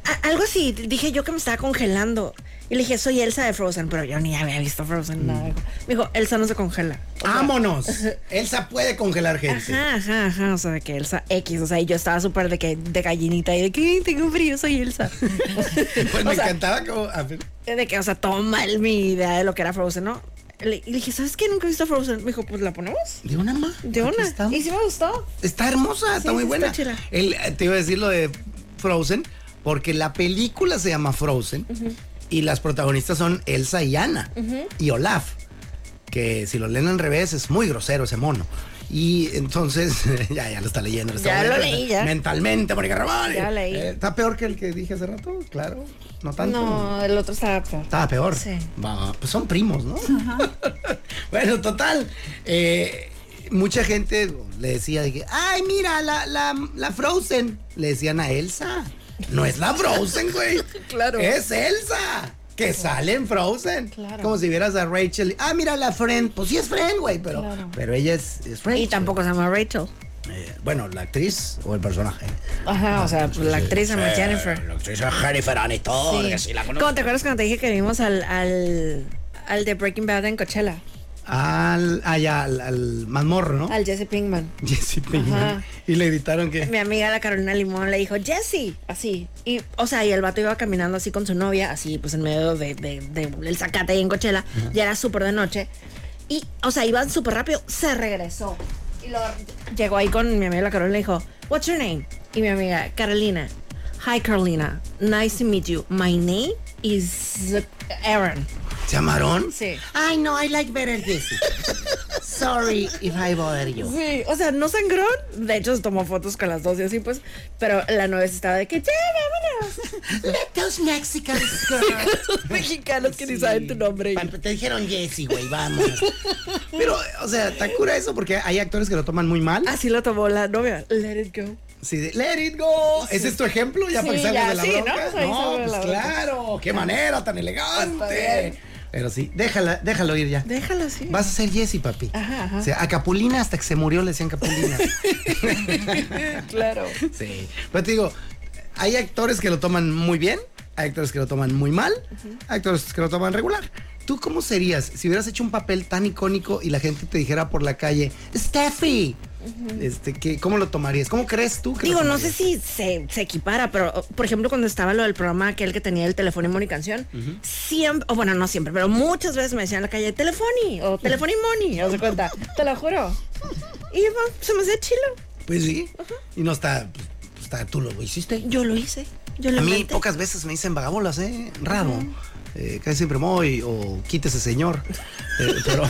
a- algo así. Dije yo que me estaba congelando. Y le dije, soy Elsa de Frozen, pero yo ni había visto Frozen. nada. Me dijo, Elsa no se congela. O sea, ¡Vámonos! [laughs] Elsa puede congelar gente. Ajá, ajá, ajá. O sea, de que Elsa X. O sea, y yo estaba súper de que de gallinita y de que "Ay, tengo frío, soy Elsa. [laughs] Pues O me sea, encantaba como. a ver, De que, o sea, todo mal mi idea de lo que era Frozen, ¿no? Le- y le dije, ¿sabes qué? Nunca he visto Frozen. Me dijo, pues la ponemos. de una más. De una. Y sí me gustó. Está hermosa, está muy buena. está chida. El- te iba a decir lo de Frozen, porque la película se llama Frozen y las protagonistas son Elsa y Anna y Olaf, que si lo leen al revés es muy grosero ese mono. Y entonces, [laughs] ya, ya lo está leyendo. está Ya lo leyendo. leí, ya. Mentalmente, Mónica Román. Ya leí. Eh, está peor que el que dije hace rato, claro. No tanto. No, el otro estaba peor. Estaba peor. Sí. Pues son primos, ¿no? [laughs] bueno, total. eh, mucha gente le decía de que, ay, mira, la, la, la Frozen. Le decían a Elsa. No es la Frozen, güey. [laughs] Claro. Es Elsa. Que sale en Frozen. Claro. Como si vieras a Rachel. Ah, mira la Friend. Pues sí es Friend, güey. Pero, Claro. pero ella es, es Rachel. Y tampoco se llama Rachel. Eh, bueno, la actriz o el personaje. Ajá, o sea, pues, la actriz se llama Sí, Jennifer. La actriz es Jennifer Aniston. Sí. que sí la. ¿Cómo te acuerdas cuando te dije que vimos al, al, al de Breaking Bad en Coachella? Al, allá, al, al mazmorro, ¿no? Al Jesse Pinkman. [laughs] Jesse Pinkman. Ajá. Y le gritaron que. Mi amiga la Carolina Limón le dijo, Jesse, así. Y, o sea, y el vato iba caminando así con su novia, así, pues en medio de, de- de- del zacate ahí en Coachella. Ya era súper de noche. Y, o sea, iban súper rápido, se regresó. Y luego llegó ahí con mi amiga la Carolina y le dijo, What's your name? Y mi amiga, Carolina. Hi, Carolina. Nice to meet you. My name is Aaron. ¿Se llamaron? Sí. Ay, no, I like better Jesse. Sorry if I bother you. Sí, o sea, no sangró. De hecho, se tomó fotos con las dos y así, pues. Pero la nueva estaba de que, ya, vámonos. Let those Mexicans go. Mexicanos que ni saben tu nombre. Te dijeron Jesse, güey, vamos. Pero, o sea, está cura eso porque hay actores que lo toman muy mal. Así lo tomó la novia. Let it go. Sí, de, let it go. ¿Ese es tu ejemplo? Ya Sí, para ya, de la sí, ¿no? bronca. Pues No, pues la bronca. claro. Qué manera tan elegante. Pero sí, déjala, déjalo ir ya. Déjalo así. Vas a ser Jesse, papi. Ajá, ajá. O sea, a Capulina hasta que se murió le decían Capulina. [laughs] claro. sí. Pero te digo, hay actores que lo toman muy bien, hay actores que lo toman muy mal, hay actores que lo toman regular. ¿Tú cómo serías si hubieras hecho un papel tan icónico y la gente te dijera por la calle, Steffi? Este, ¿qué, ¿Cómo lo tomarías? ¿Cómo crees tú que Digo, no sé si se, se equipara, pero por ejemplo, cuando estaba lo del programa aquel que tenía el teléfono y Moni Canción, siempre, o bueno, no siempre, pero muchas veces me decían en la calle, Telefoni o Telefoni Moni, ¿os cuenta? Te lo juro. Y bueno, se me hacía chilo. Pues sí. Y no está, pues, está, tú lo hiciste. Yo lo hice. Yo lo A mí inventé. pocas veces me dicen vagabolas, ¿eh? Raro. Eh, casi siempre muy o quítese señor. Eh, pero,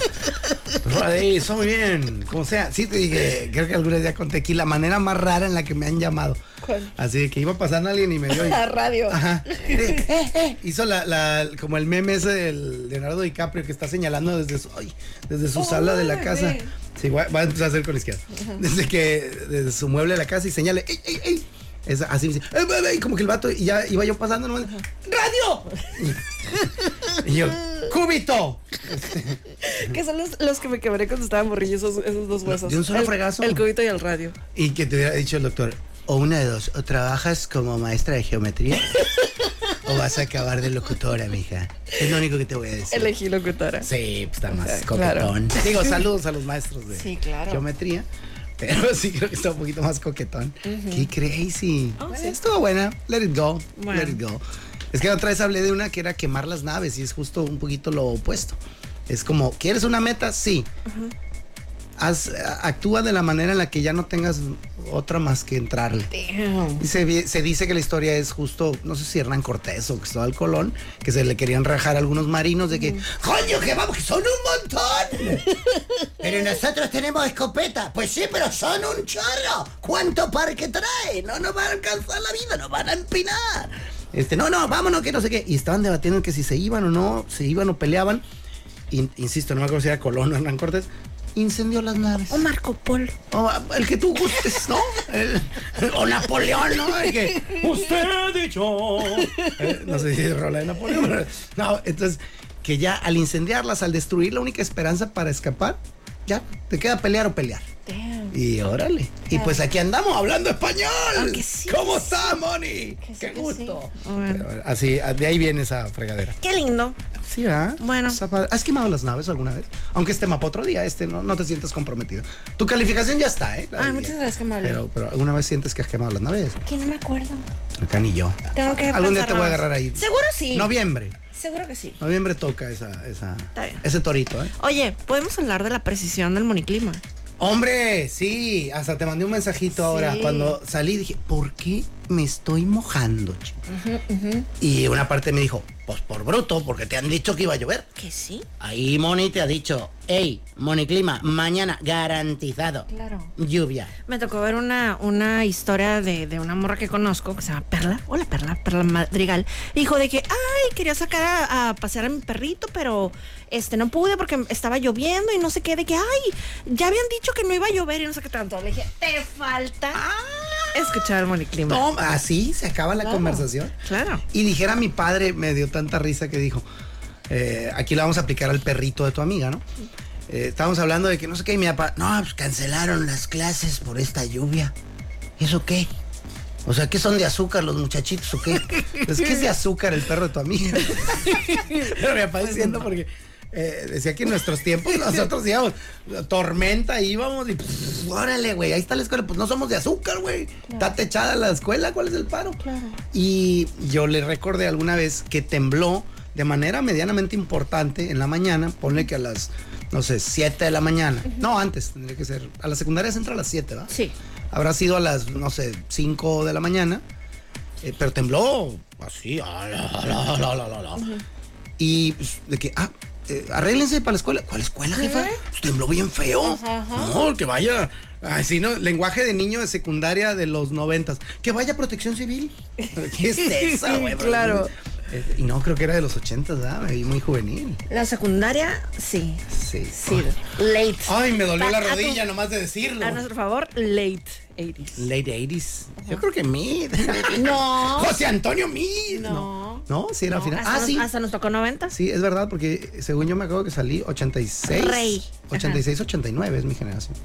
pero ahí, está muy bien. Como sea, sí te dije, creo que alguna vez ya conté aquí la manera más rara en la que me han llamado. ¿Cuál? Así que iba pasando alguien y me dio. [laughs] La radio. Ajá. [laughs] Eh, eh. Hizo la, la- como el meme ese del Leonardo DiCaprio que está señalando desde su, ay, desde su sala de la casa. Sí, va, va a empezar a hacer con la izquierda. Desde que, desde su mueble de la casa y señale, ¡ey, ey, ey! Es así, dice, "Eh, eh, eh", como que el vato, y ya iba yo pasando, nomás, ¡Radio! y yo, ¡Cúbito! Que son los, los que me quebré cuando estaba morrillo, esos, esos dos huesos. ¿De un solo el, fregazo? El cubito y el radio. Y que te hubiera dicho el doctor, o una de dos, o trabajas como maestra de geometría, o vas a acabar de locutora, mija. Es lo único que te voy a decir. Elegí locutora. Sí, pues está más sea, coquetón. claro. Digo, [laughs] saludos a los maestros de Sí, claro. geometría. Pero [laughs] sí creo que está un poquito más coquetón. Qué crazy. Oh, Eh, sí. Estuvo buena. Let it go. Bueno. Let it go. Es que otra vez hablé de una que era quemar las naves y es justo un poquito lo opuesto. Es como, ¿quieres una meta? Sí. Haz- actúa de la manera en la que ya no tengas otra más que entrarle. Damn. Y se, dice que la historia es justo, no sé si Hernán Cortés o Cristóbal Colón, que se le querían rajar a algunos marinos de que, ¡Coño, que vamos, que son un montón! [laughs] Pero nosotros tenemos escopeta. Pues sí, pero son un chorro. ¿Cuánto parque trae? No nos van a alcanzar la vida, nos van a empinar. Este, no, no, vámonos, que no sé qué. Y estaban debatiendo que si se iban o no, se iban o peleaban. In- insisto, no me acuerdo si era Colón o Hernán Cortés. Incendió las naves. O Marco Polo. O, el que tú gustes, ¿no? El- o Napoleón, ¿no? El que, usted y yo. Eh, no sé si es rola de Napoleón. pero- no, entonces, que ya al incendiarlas, al destruir la única esperanza para escapar, ya te queda pelear o pelear. Damn. Y órale. Y pues aquí andamos hablando español. Aunque sí, ¿Cómo que está, Moni? Que sí, Qué que gusto. sí. Bueno. Así, de ahí viene esa fregadera. Qué lindo. Sí, ¿verdad? Bueno. ¿Has quemado las naves alguna vez? Aunque este mapa otro día, este no, no te sientas comprometido. Tu calificación ya está, ¿eh? La Ay, del muchas gracias. Pero, pero ¿alguna vez sientes que has quemado las naves? Que no me acuerdo. Acá ni yo. Tengo que Algún día te voy a agarrar ahí. Seguro sí. Noviembre. Seguro que sí. Noviembre toca esa, esa, ese torito, ¿eh? Oye, podemos hablar de la precisión del moniclima. Hombre, sí, hasta te mandé un mensajito ahora. Cuando salí dije, ¿por qué me estoy mojando? chico?" Y una parte me dijo, pues por bruto, porque te han dicho que iba a llover. Que sí. Ahí Moni te ha dicho, hey, Moni Clima, mañana garantizado. Claro. Lluvia. Me tocó ver una, una historia de, de una morra que conozco que se llama Perla. Hola Perla, Perla Madrigal. Dijo de que, ay, quería sacar a, a pasear a mi perrito, pero este no pude porque estaba lloviendo y no sé qué, de que, ay, ya habían dicho que no iba a llover y no sé qué tanto. Le dije, te falta escuchar el moniclima. No, así se acaba la Claro. conversación. Claro. Y dijera mi padre, me dio tanta risa que dijo, eh, aquí la vamos a aplicar al perrito de tu amiga, ¿no? Eh, estábamos hablando de que no sé qué, y mi papá, no, pues cancelaron las clases por esta lluvia. ¿Y eso qué? O sea, ¿qué son de azúcar los muchachitos o qué? [laughs] Pues, ¿qué es de azúcar el perro de tu amiga? [laughs] Pero mi papá diciendo porque eh, decía que en nuestros tiempos nosotros íbamos, tormenta íbamos y pues, órale, güey, ahí está la escuela. Pues no somos de azúcar, güey. Está techada la escuela, ¿cuál es el paro? Y yo le recordé alguna vez que tembló de manera medianamente importante en la mañana, ponle que a las no sé, 7 de la mañana. No, antes tendría que ser. A la secundaria se entra a las 7, ¿va? Sí. Habrá sido a las, no sé, 5 de la mañana. eh, pero tembló así. Y pues, de que, ah, eh, arréglense para la escuela. ¿Cuál escuela, jefa? Pues tembló bien feo. No, que vaya. Así, ¿no? Lenguaje de niño de secundaria de los noventas. Que vaya protección civil. [laughs] ¿Qué es esa, güey? Claro. Eh, Y no, creo que era de los ochentas, ¿verdad? Y muy juvenil. La secundaria, sí. Sí. Sí. Late. Ay, me dolió Pa- la tu- rodilla nomás de decirlo. A nuestro favor, late 80s. Late 80s. Yo creo que mid. [laughs] No. José Antonio Mid. No. No, sí era No, final. hasta, Ah, nos, sí. hasta nos tocó 90. Sí, es verdad, porque según yo me acuerdo que salí 86. Rey. 86, 89 es mi generación.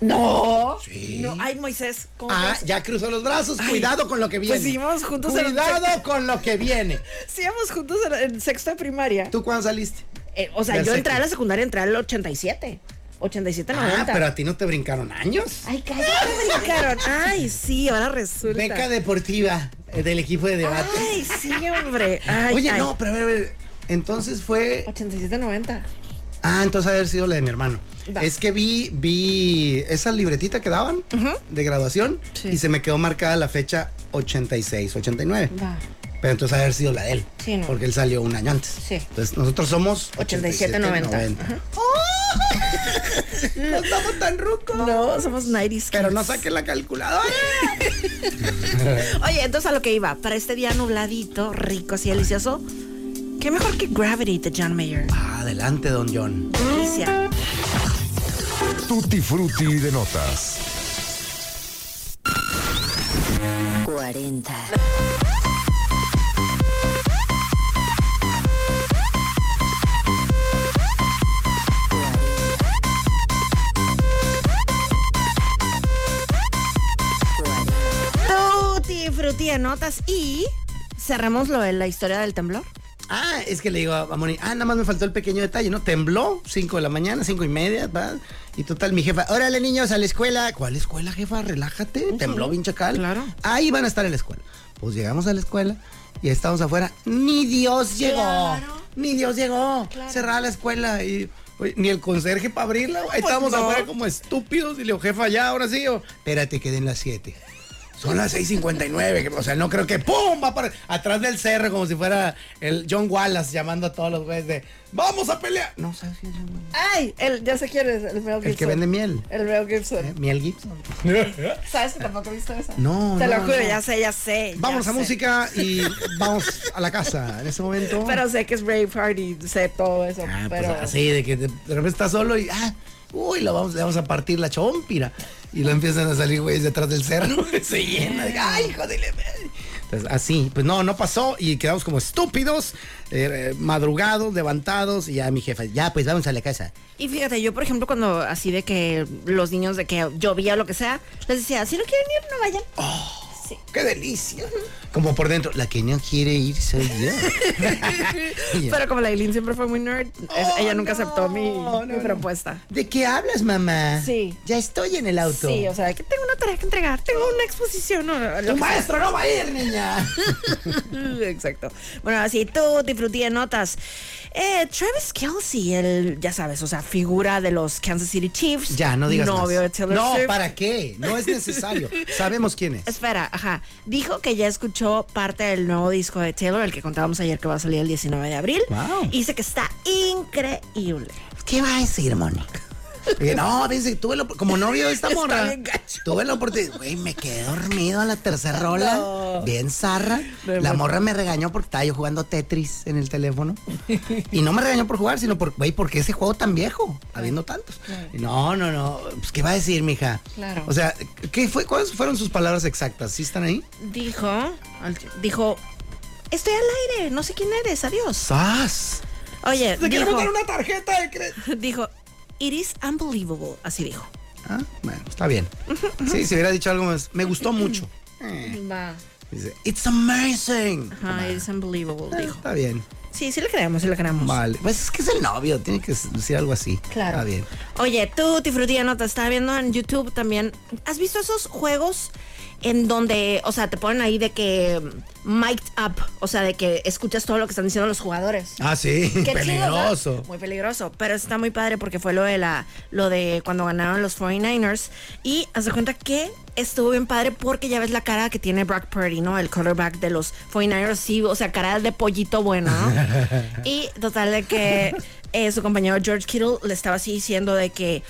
No. Sí. No. Ay, Moisés. ¿cómo Ah, ves? ya cruzó los brazos. Cuidado con lo que viene. Pues íbamos juntos en- Cuidado con lo que viene. [laughs] Sí, íbamos juntos en, sexto de primaria. ¿Tú cuándo saliste? Eh, o sea, Del yo entré a la secundaria, entré al 87. 87, 90. Ah, pero a ti no te brincaron años. Ay, cállate, me brincaron. Ay, sí, ahora resulta. Beca deportiva eh, del equipo de debate. Ay, sí, hombre. Ay, Oye, ay. no, pero a ver, a ver. Entonces fue. 87, 90. Ah, entonces haber sido la de mi hermano. Va. Es que vi, vi esa libretita que daban de graduación Sí. y se me quedó marcada la fecha 86, 89. Va. Pero entonces haber sido la de él. Sí, no. Porque él salió un año antes. Sí. Entonces nosotros somos 87, 90. No estamos tan rucos. No, somos 90s. Pero no saquen la calculadora. [laughs] Oye, entonces a lo que iba, para este día nubladito, rico, así delicioso, qué mejor que Gravity de John Mayer. Ah, Adelante, don John. Delicia. Tutti frutti de notas. 40. De notas y cerremos lo de la historia del temblor. Ah, es que le digo a Moni, ah, nada más me faltó el pequeño detalle, ¿no? Tembló, 5 de la mañana, cinco y media, ¿va? Y total, mi jefa, órale niños a la escuela. ¿Cuál escuela, jefa? Relájate. Tembló bien chacal. Claro. Ahí van a estar en la escuela. Pues llegamos a la escuela y estamos afuera. Ni Dios llegó. Claro. Ni Dios llegó. Claro. Cerrada la escuela y oye, ni el conserje para abrirla. Ahí Pues estábamos no. afuera como estúpidos. Y le digo, jefa, ya, ahora sí. Yo, Espérate, queden las 7. Son las 6:59, que- o sea, no creo que ¡pum! va para atrás del cerro como si fuera el John Wallace llamando a todos los güeyes de ¡Vamos a pelear! No sabes si es John Wallace. Ay, el, ya sé quién es, el Mel Gibson. El que vende miel. El Mel Gibson. ¿eh? Miel Gibson. [laughs] ¿Sabes que tampoco he visto esa? No, Te lo juro, no. ya sé, ya sé. ya Vamos a sé. música y [laughs] vamos a la casa en este momento. Pero sé que es Brave Party, sé todo eso. Ah, pues pero así, de que de, de repente estás solo y ah, uy, lo vamos, le vamos a partir la chompira. Y lo empiezan a salir güeyes detrás del cerro. [laughs] Se llena. Ay, hijo de la madre". Entonces, así, pues no, no pasó y quedamos como estúpidos, eh, madrugados, levantados y ya mi jefa, ya pues vamos a la casa. Y fíjate, yo por ejemplo cuando así de que los niños de que llovía o lo que sea, les decía, si no quieren ir, no vayan. Oh. ¡Qué delicia! Como por dentro, la que no quiere ir soy yo. [laughs] Pero como la Eileen siempre fue muy nerd, Oh, ella nunca no, aceptó mi, no, mi no. propuesta. ¿De qué hablas, mamá? Sí. Ya estoy en el auto. Sí, o sea, que tengo una tarea que entregar, tengo una exposición. Tu maestro no va a ir, niña. [laughs] Exacto. Bueno, así tú disfruté de notas. Eh, Travis Kelsey, el, ya sabes, o sea, figura de los Kansas City Chiefs. Ya, no digas Novio de más. Taylor No, Swift. ¿para qué? No es necesario. [laughs] Sabemos quién es. Espera, ajá. Dijo que ya escuchó parte del nuevo disco de Taylor, el que contábamos ayer que va a salir el 19 de abril. Wow. Y dice que está increíble. ¿Qué va a decir, Mónica? Dije, no, dice, tuve la, como novio de esta [laughs] morra. Tuve la oportunidad. Güey, me quedé dormido a la tercera rola. No. Bien zarra. De La morra me regañó porque estaba yo jugando Tetris en el teléfono. Y no me regañó por jugar, sino por, güey, ¿por qué ese juego tan viejo? Habiendo tantos. No, no, no. Pues, ¿qué va a decir, mija? Claro. O sea, ¿qué fue, ¿cuáles fueron sus palabras exactas? ¿Sí están ahí? Dijo, dijo, estoy al aire, no sé quién eres, adiós. ¡Sas! Oye, quiere dijo, una tarjeta de [laughs] dijo, it is unbelievable, así dijo. Ah, bueno, está bien. Sí, si hubiera dicho algo más. Me gustó mucho. Eh, Va. dice, It's amazing. Ajá, it is unbelievable, dijo. Está bien. Sí, sí le creemos, sí le creemos. Vale. Pues es que es el novio, tiene que decir algo así. Claro. Está bien. Oye, tú, Tifrutilla, no te estaba viendo en YouTube también. ¿Has visto esos juegos en donde, o sea, te ponen ahí de que mic'd up, o sea, de que escuchas todo lo que están diciendo los jugadores? Ah, sí. Qué [laughs] Peligroso. Muy peligroso, pero está muy padre porque fue lo de la lo de cuando ganaron los 49ers y haz de cuenta que estuvo bien padre porque ya ves la cara que tiene Brock Purdy, ¿no? El quarterback de los 49ers, sí, o sea, cara de pollito bueno, ¿no? [laughs] y total de que eh, su compañero George Kittle le estaba así diciendo de que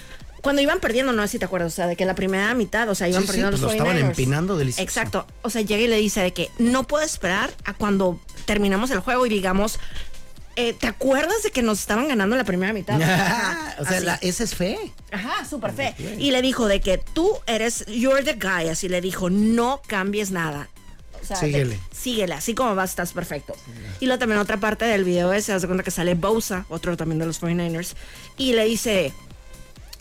cuando iban perdiendo, no sé si te acuerdas, o sea, de que la primera mitad, o sea, iban Sí, sí, perdiendo pues los lo estaban 49ers. empinando delicioso. Exacto. O sea, llega y le dice de que no puedo esperar a cuando terminamos el juego y digamos, eh, ¿te acuerdas de que nos estaban ganando la primera mitad? [laughs] Ajá, o sea, la- esa es fe. Ajá, súper fe. Y le dijo de que tú eres, you're the guy, así le dijo, no cambies nada. O sea, de- Síguele. síguele, así como vas, estás perfecto. Y luego también otra parte del video es, se das cuenta que sale Bosa, otro también de los 49ers, y le dice,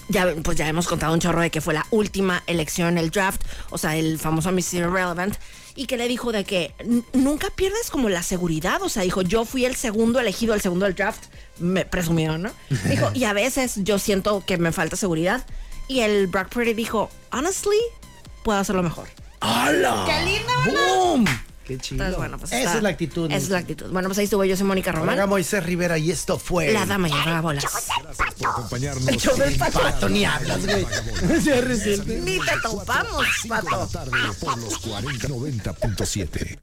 ya, pues ya hemos contado un chorro de que fue la última elección en el draft, o sea, el famoso Mr. Irrelevant, y que le dijo de que "N- nunca pierdes como la seguridad, o sea, dijo, yo fui el segundo elegido, el segundo del draft, me presumió, ¿no? [laughs] Dijo, y a veces yo siento que me falta seguridad. Y el Brock Purdy dijo, honestly, puedo hacerlo mejor. ¡Hala! ¡Qué lindo, ¿verdad? ¡Boom! ¡Qué chido! Entonces, bueno, pues esa está- es la actitud. Esa es la actitud. Bueno, pues ahí estuvo yo, soy Mónica Román. Moisés Rivera y esto fue... La dama y el vagabolas. por acompañarnos. El show del pato. Pato, ni hablas, güey. [laughs] Ni te topamos, pato. tarde por los 4090.7.